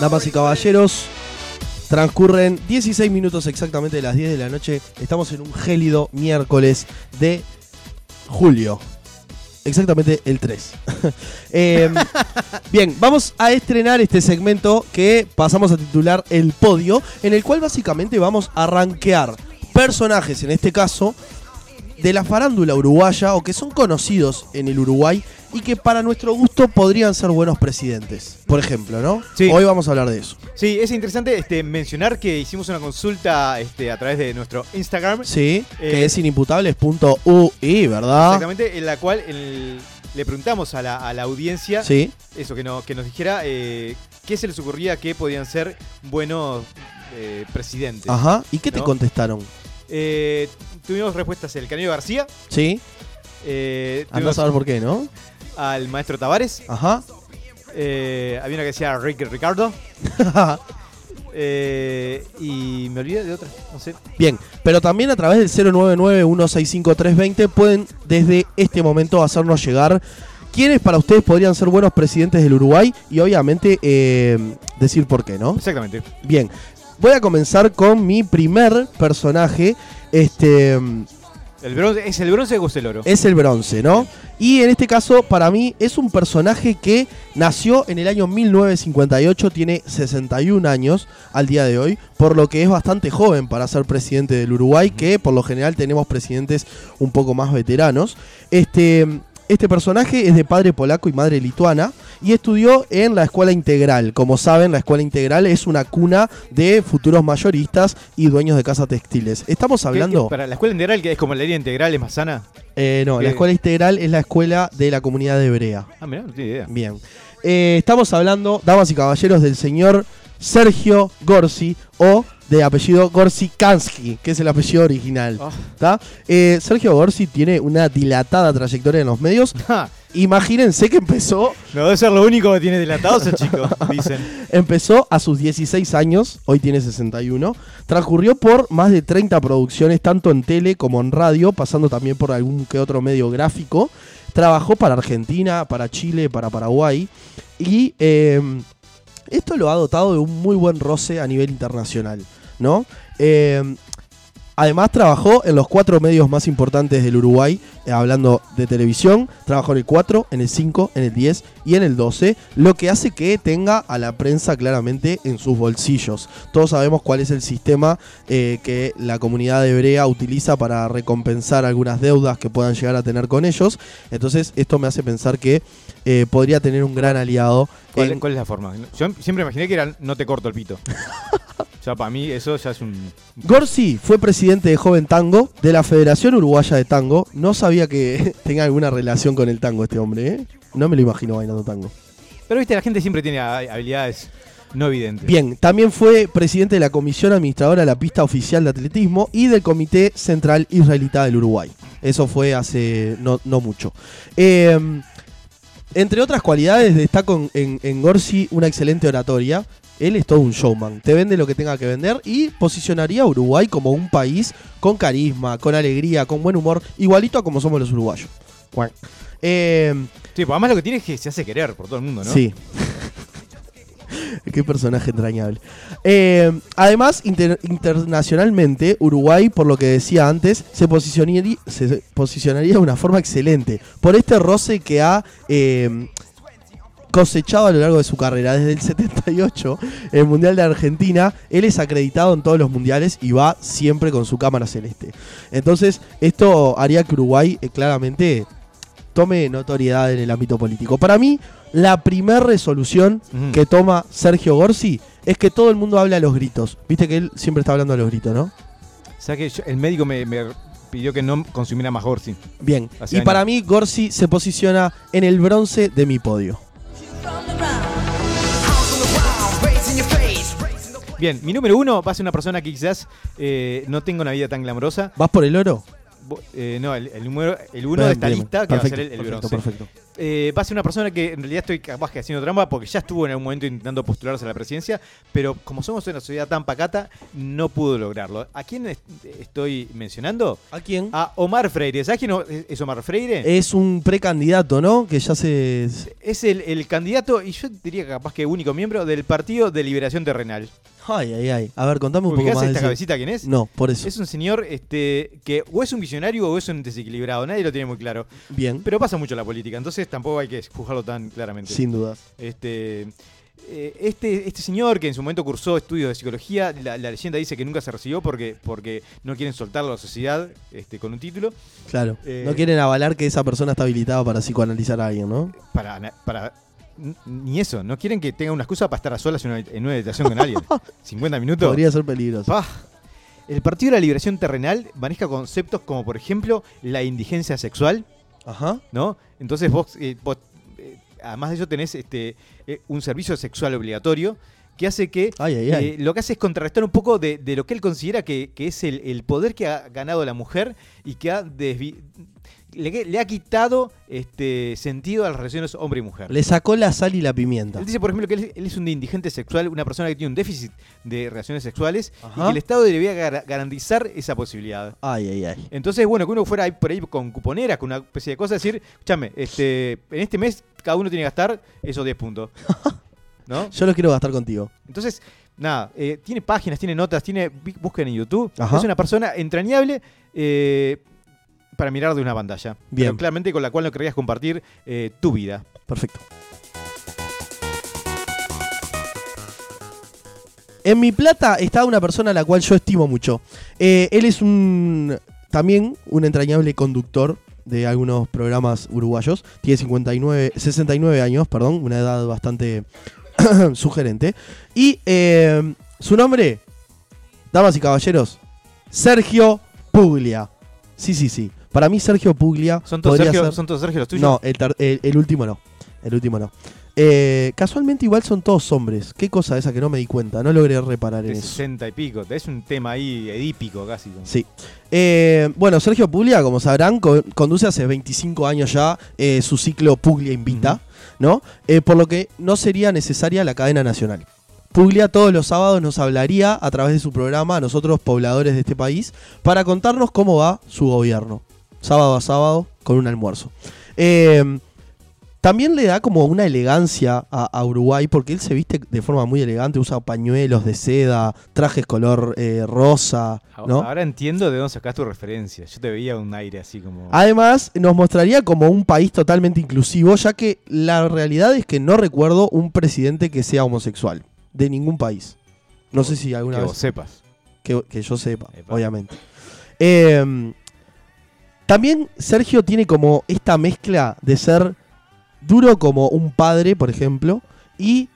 Damas y caballeros, transcurren 16 minutos exactamente de las 10 de la noche. Estamos en un gélido miércoles de julio. Exactamente el 3. *laughs* Eh, *laughs* bien, vamos a estrenar este segmento que pasamos a titular El Podio, en el cual básicamente vamos a rankear personajes, en este caso, de la farándula uruguaya o que son conocidos en el Uruguay y que para nuestro gusto podrían ser buenos presidentes. Por ejemplo, ¿no? Sí. Hoy vamos a hablar de eso. Sí, es interesante este, mencionar que hicimos una consulta este, a través de nuestro Instagram. Sí, que Eh, es inimputables.ui, ¿verdad? Exactamente, en la cual el- le preguntamos a la, a la audiencia Sí. eso, que, no, que nos dijera eh, qué se les ocurría que podían ser buenos eh, presidentes. Ajá. ¿Y qué te contestaron? Eh, tuvimos respuestas el Canelo García, Sí. eh, Andá a saber por qué, ¿no? al maestro Tavares, Ajá. eh, había una que decía Rick Ricardo, *laughs* eh, y me olvidé de otra, no sé. Bien, pero también a través del 099-165-320 pueden desde este momento hacernos llegar quiénes para ustedes podrían ser buenos presidentes del Uruguay y obviamente eh, decir por qué, ¿no? Exactamente. Bien, voy a comenzar con mi primer personaje, este El bronce, es el bronce o es el oro. es el bronce, ¿no? Y en este caso, para mí, es un personaje que nació en el año 1958, tiene 61 años al día de hoy, por lo que es bastante joven para ser presidente del Uruguay, que por lo general tenemos presidentes un poco más veteranos. Este, este personaje es de padre polaco y madre lituana y estudió en la escuela integral. Como saben, la escuela integral es una cuna de futuros mayoristas y dueños de casas textiles. Estamos ¿Qué- hablando... para la escuela integral, que es como la línea integral, es más sana. Eh, no, la escuela integral es la escuela de la comunidad Hebrea. Ah, mirá, no tiene idea. Bien. Eh, estamos hablando, damas y caballeros, del señor Sergio Gorsi o de apellido Gorsi-Kansky, que es el apellido original. Ah. Eh, Sergio Gorsi tiene una dilatada trayectoria en los medios. Imagínense que empezó, no debe ser lo único que tiene dilatado ese chico, *laughs* dicen. empezó a sus 16 años, hoy tiene 61. Transcurrió por más de 30 producciones, tanto en tele como en radio, pasando también por algún que otro medio gráfico. Trabajó para Argentina, para Chile, para Paraguay. Y eh, esto lo ha dotado de un muy buen roce a nivel internacional, ¿no? Eh, además trabajó en los cuatro medios más importantes del Uruguay, eh, hablando de televisión. Trabajó en el 4, en el 5, en el 10 y en el 12, lo que hace que tenga a la prensa claramente en sus bolsillos. Todos sabemos cuál es el sistema eh, que la comunidad hebrea utiliza para recompensar algunas deudas que puedan llegar a tener con ellos. Entonces esto me hace pensar que eh, podría tener un gran aliado. ¿Cuál, en- cuál es la forma? Yo siempre imaginé que era no te corto el pito. *laughs* ya para mí eso ya es un... Gorsi fue presidente de Joven Tango de la Federación Uruguaya de Tango. No sabía que *laughs* tenga alguna relación con el tango este hombre, ¿eh? No me lo imagino bailando tango. Pero viste, la gente siempre tiene ha- habilidades no evidentes. Bien, también fue presidente de la Comisión Administradora de la Pista Oficial de Atletismo y del Comité Central Israelita del Uruguay. Eso fue hace no, no mucho. Eh, entre otras cualidades, destaco en, en, en Gorsi una excelente oratoria. Él es todo un showman. Te vende lo que tenga que vender y posicionaría a Uruguay como un país con carisma, con alegría, con buen humor, igualito a como somos los uruguayos. Cuac. Eh, Sí, pues además lo que tiene es que se hace querer por todo el mundo, ¿no? Sí. *laughs* Qué personaje entrañable. Eh, además, inter- internacionalmente, Uruguay, por lo que decía antes, se posicionaría, se posicionaría de una forma excelente. Por este roce que ha eh, cosechado a lo largo de su carrera. Desde el 78, el Mundial de Argentina, él es acreditado en todos los mundiales y va siempre con su cámara celeste. Entonces, esto haría que Uruguay eh, claramente tome notoriedad en el ámbito político. Para mí, la primera resolución Ujú. que toma Sergio Gorsi es que todo el mundo habla a los gritos. Viste que él siempre está hablando a los gritos, ¿no? O sea que yo- el médico me, me pidió que no consumiera más Gorsi. Bien. Hace y años. para mí, Gorsi se posiciona en el bronce de mi podio. Bien, mi número uno va a ser una persona que quizás eh, no tenga una vida tan glamorosa. ¿Vas por el oro? Eh, no, el, el número, el uno Bien, de esta bien, lista que perfecto, va a ser el, el perfecto, bronce. perfecto. Eh, va a ser una persona que en realidad estoy capaz que haciendo trampa porque ya estuvo en algún momento intentando postularse a la presidencia, pero como somos una sociedad tan pacata, no pudo lograrlo. ¿A quién est- estoy mencionando? ¿A quién? A Omar Freire. ¿Sabes quién es Omar Freire? Es un precandidato, ¿no? Que ya se. Es el, el candidato, y yo diría que capaz que único miembro del Partido de Liberación Terrenal. Ay, ay, ay. A ver, contame un poco ¿Ubicás más. esta cabecita quién es? No, por eso. Es un señor este, que o es un visionario o es un desequilibrado, nadie lo tiene muy claro. Bien, Pero pasa mucho en la política, entonces tampoco hay que juzgarlo tan claramente. sin dudas. Este, eh, este, este señor que en su momento cursó estudios de psicología, la, la leyenda dice que nunca se recibió porque, porque no quieren soltarlo a la sociedad este, con un título. Claro. Eh, no quieren avalar que esa persona está habilitada para psicoanalizar a alguien, ¿no? Para, para ni eso, no quieren que tenga una excusa para estar a solas en una, en una habitación con alguien. *laughs* 50 minutos. Podría ser peligroso. El Partido de la Liberación Terrenal maneja conceptos como, por ejemplo, la indigencia sexual, Ajá. ¿no? Entonces vos, eh, vos, eh, además de eso, tenés este, eh, un servicio sexual obligatorio que hace que Ay, ay, ay. lo que hace es contrarrestar un poco de, de lo que él considera que, que es el, el poder que ha ganado la mujer y que ha desvi- le, le ha quitado este sentido a las relaciones hombre y mujer. Le sacó la sal y la pimienta. Él dice, por ejemplo, que él, él es un indigente sexual, una persona que tiene un déficit de relaciones sexuales y que el Estado debería gar- garantizar esa posibilidad. Ay, ay, ay. Entonces, bueno, que uno fuera ahí por ahí con cuponeras, con una especie de cosa, decir, escúchame, este, en este mes cada uno tiene que gastar esos 10 puntos. *laughs* ¿No? Yo los quiero gastar contigo. Entonces, nada, eh, tiene páginas, tiene notas, tiene busquen en YouTube. Ajá. Es una persona entrañable eh, para mirar de una pantalla. Bien. Pero claramente con la cual no querrías compartir eh, tu vida. Perfecto. En mi plata está una persona a la cual yo estimo mucho. Eh, él es un también un entrañable conductor de algunos programas uruguayos. Tiene 59, 69 años, perdón, una edad bastante *coughs* sugerente. Y eh, su nombre, damas y caballeros, Sergio Puglia. Sí, sí, sí. Para mí Sergio Puglia ¿Son todos, Sergio, ser- ¿Son todos Sergio los tuyos? no, el, el- el último no. El último no. Eh, casualmente igual son todos hombres. Qué cosa esa que no me di cuenta. No logré reparar en de eso. 60 y pico. Es un tema ahí edípico casi. Sí. Eh, bueno, Sergio Puglia, como sabrán, co- conduce hace 25 años ya eh, su ciclo Puglia Invita, ¿no? Eh, por lo que no sería necesaria la cadena nacional. Puglia todos los sábados nos hablaría a través de su programa a nosotros pobladores de este país para contarnos cómo va su gobierno. Sábado a sábado con un almuerzo. Eh, también le da como una elegancia a, a Uruguay porque él se viste de forma muy elegante, usa pañuelos de seda, trajes color eh, rosa, ¿no? Ahora entiendo de dónde sacás tu referencia. Yo te veía un aire así como. Además, nos mostraría como un país totalmente inclusivo, ya que la realidad es que no recuerdo un presidente que sea homosexual, de ningún país. No sé si alguna que vez vos sepas. que, que yo sepa, Epa. obviamente. Eh, también Sergio tiene como esta mezcla de ser duro como un padre, por ejemplo, y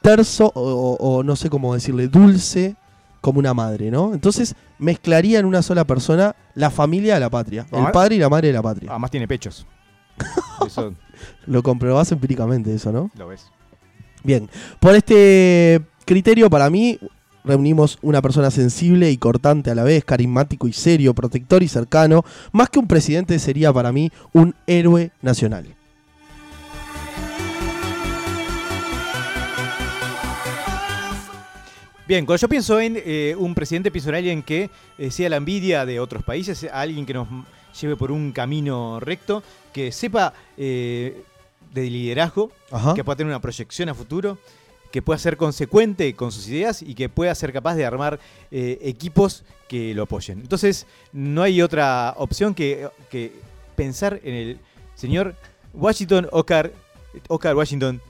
terso, o, no sé cómo decirle, dulce como una madre, ¿no? Entonces mezclaría en una sola persona la familia de la patria, el Ah. padre y la madre de la patria. Además tiene pechos. *laughs* Eso Lo comprobás empíricamente eso, ¿no? lo ves. Bien, por este criterio para mí reunimos una persona sensible y cortante a la vez, carismático y serio, protector y cercano. Más que un presidente sería para mí un héroe nacional. Bien, cuando yo pienso en eh, un presidente, pienso en alguien que eh, sea la envidia de otros países, alguien que nos lleve por un camino recto, que sepa eh, de liderazgo, Ajá. que pueda tener una proyección a futuro, que pueda ser consecuente con sus ideas y que pueda ser capaz de armar eh, equipos que lo apoyen. Entonces, no hay otra opción que, que pensar en el señor Washington Ocar, Ocar Washington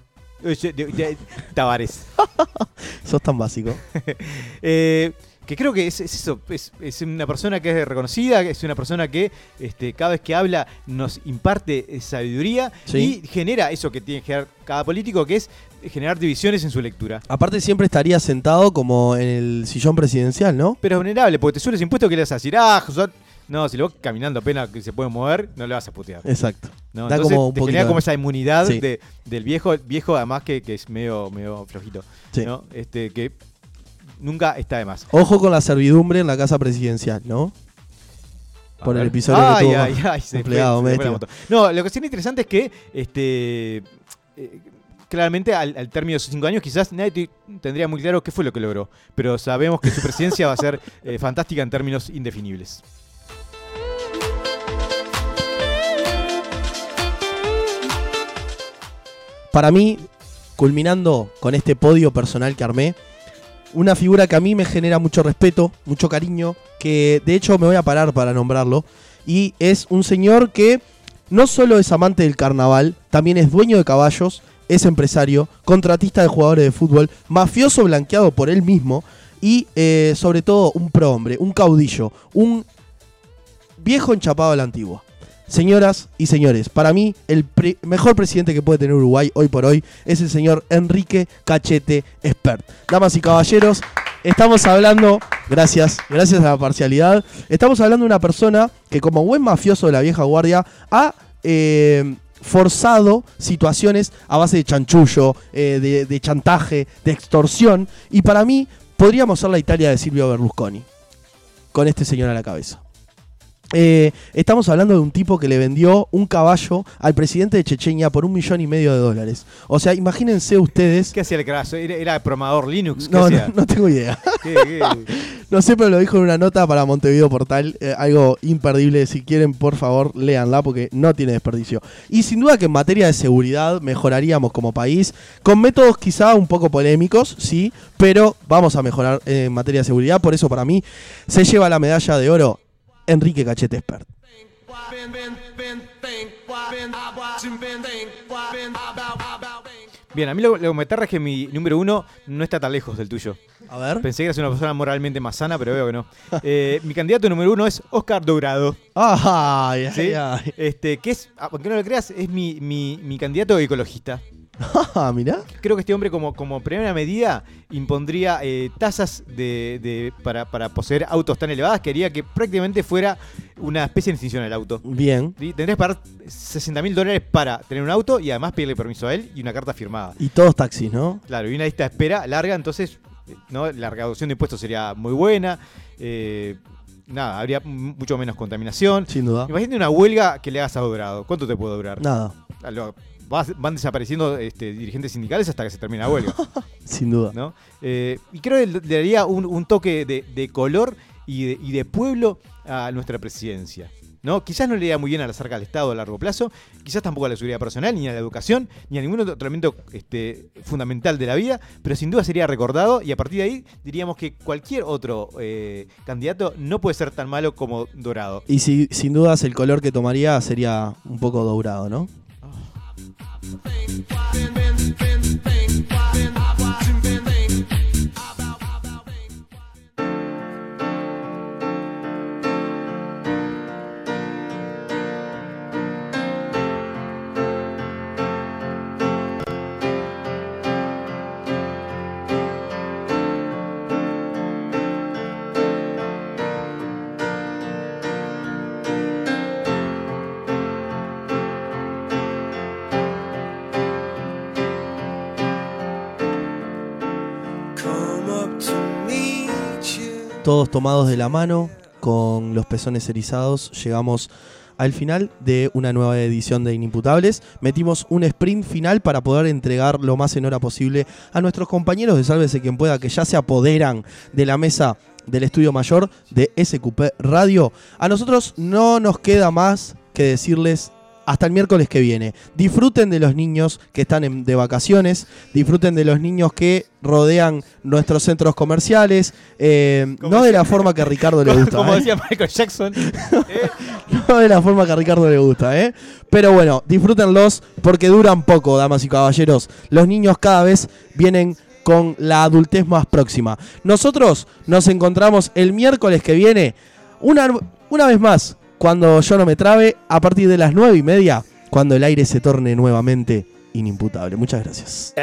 eh, Tavares. *laughs* Sos tan básico. *laughs* Eh, que creo que es, es eso, es, es una persona que es reconocida, es una persona que este, cada vez que habla nos imparte sabiduría Sí. y genera eso que tiene que generar cada político, que es generar divisiones en su lectura. Aparte siempre estaría sentado como en el sillón presidencial, ¿no? Pero es vulnerable, porque te subes impuestos que le vas a decir, ah, José", no, si lo vas caminando apenas que se puede mover, no le vas a putear. Exacto. ¿no? da Entonces como un te poquito genera como esa inmunidad Sí. de- del viejo, viejo además que, que es medio, medio flojito. Sí. ¿no? Este, que nunca está de más. Ojo con la servidumbre en la casa presidencial, ¿no? por el episodio que Ay, tuvo ay, ay, *laughs* fue- empleado se fue moto. No, lo que sí es interesante es que este eh, claramente al, término de esos cinco años quizás nadie te- tendría muy claro qué fue lo que logró. Pero sabemos que su presidencia va a ser eh, fantástica en términos indefinibles. Para mí, culminando con este podio personal que armé, una figura que a mí me genera mucho respeto, mucho cariño, que de hecho me voy a parar para nombrarlo, y es un señor que no solo es amante del carnaval, también es dueño de caballos, es empresario, contratista de jugadores de fútbol, mafioso blanqueado por él mismo y eh, sobre todo un prohombre, un caudillo, un viejo enchapado a la antigua. Señoras y señores, para mí el mejor presidente que puede tener Uruguay hoy por hoy es el señor Enrique Cachete Expert. Damas y caballeros, estamos hablando, gracias, gracias a la parcialidad, estamos hablando de una persona que como buen mafioso de la vieja guardia ha eh, forzado situaciones a base de chanchullo, eh, de, de chantaje, de extorsión, y para mí podríamos ser la Italia de Silvio Berlusconi, con este señor a la cabeza. Eh, estamos hablando de un tipo que le vendió un caballo al presidente de Chechenia por un millón y medio de dólares. O sea, imagínense ustedes. ¿Qué hacía el carajo? ¿Era, era programador Linux? ¿Qué No, no, tengo idea. *laughs* ¿Qué- qué? *laughs* No sé, pero lo dijo en una nota para Montevideo Portal. eh, algo imperdible. Si quieren, por favor, léanla porque no tiene desperdicio. Y sin duda que en materia de seguridad mejoraríamos como país. Con métodos quizá un poco polémicos, sí. Pero vamos a mejorar en materia de seguridad. Por eso, para mí, se lleva la medalla de oro Enrique Cachete Expert. Bien, a mí lo, lo que me aterra es que mi número uno no está tan lejos del tuyo. A ver. Pensé que eras una persona moralmente más sana, pero veo que no. Eh, mi candidato número uno es Oscar Dourado. Ay, ay, ¿sí? ay. Este, que es, aunque no lo creas, es mi, mi- mi candidato ecologista. *laughs* Ah, mirá. Creo que este hombre, como, como primera medida, impondría eh, tasas de, de- para, para poseer autos tan elevadas que haría que prácticamente fuera una especie de extinción el auto. Bien. ¿sí? Tendrías que pagar 60 mil dólares para tener un auto y además pedirle permiso a él y una carta firmada. Y todos taxis, ¿no? Claro, y una lista de espera larga, entonces ¿no? la recaudación de impuestos sería muy buena. eh, nada, habría mucho menos contaminación. Sin duda. Imagínate una huelga que le hagas a Dorado. ¿Cuánto te puede durar? Nada, lo- vas- van desapareciendo este, dirigentes sindicales hasta que se termine la huelga. *laughs* sin duda. ¿no? Eh, y creo que le daría un, un toque de, de color y de, y de pueblo a nuestra presidencia. ¿no? Quizás no le iría muy bien a la cerca del Estado a largo plazo, quizás tampoco a la seguridad personal, ni a la educación, ni a ningún otro elemento este, fundamental de la vida, pero sin duda sería recordado y a partir de ahí diríamos que cualquier otro eh, candidato no puede ser tan malo como Dorado. Y si, sin dudas el color que tomaría sería un poco dourado, ¿no? Think, Todos tomados de la mano, con los pezones erizados, llegamos al final de una nueva edición de Inimputables. Metimos un sprint final para poder entregar lo más en hora posible a nuestros compañeros de Sálvese quien pueda, que ya se apoderan de la mesa del estudio mayor de SQP Radio. A nosotros no nos queda más que decirles hasta el miércoles que viene. Disfruten de los niños que están en- de vacaciones, disfruten de los niños que rodean nuestros centros comerciales, eh, no de la forma que a Ricardo le *laughs* gusta. Como ¿eh? decía Michael Jackson. *laughs* eh, No de la forma que a Ricardo le gusta, ¿eh? Pero bueno, disfrútenlos porque duran poco, damas y caballeros. Los niños cada vez vienen con la adultez más próxima. Nosotros nos encontramos el miércoles que viene, una, una vez más, cuando yo no me trabe, a partir de las nueve y media, cuando el aire se torne nuevamente inimputable. Muchas gracias.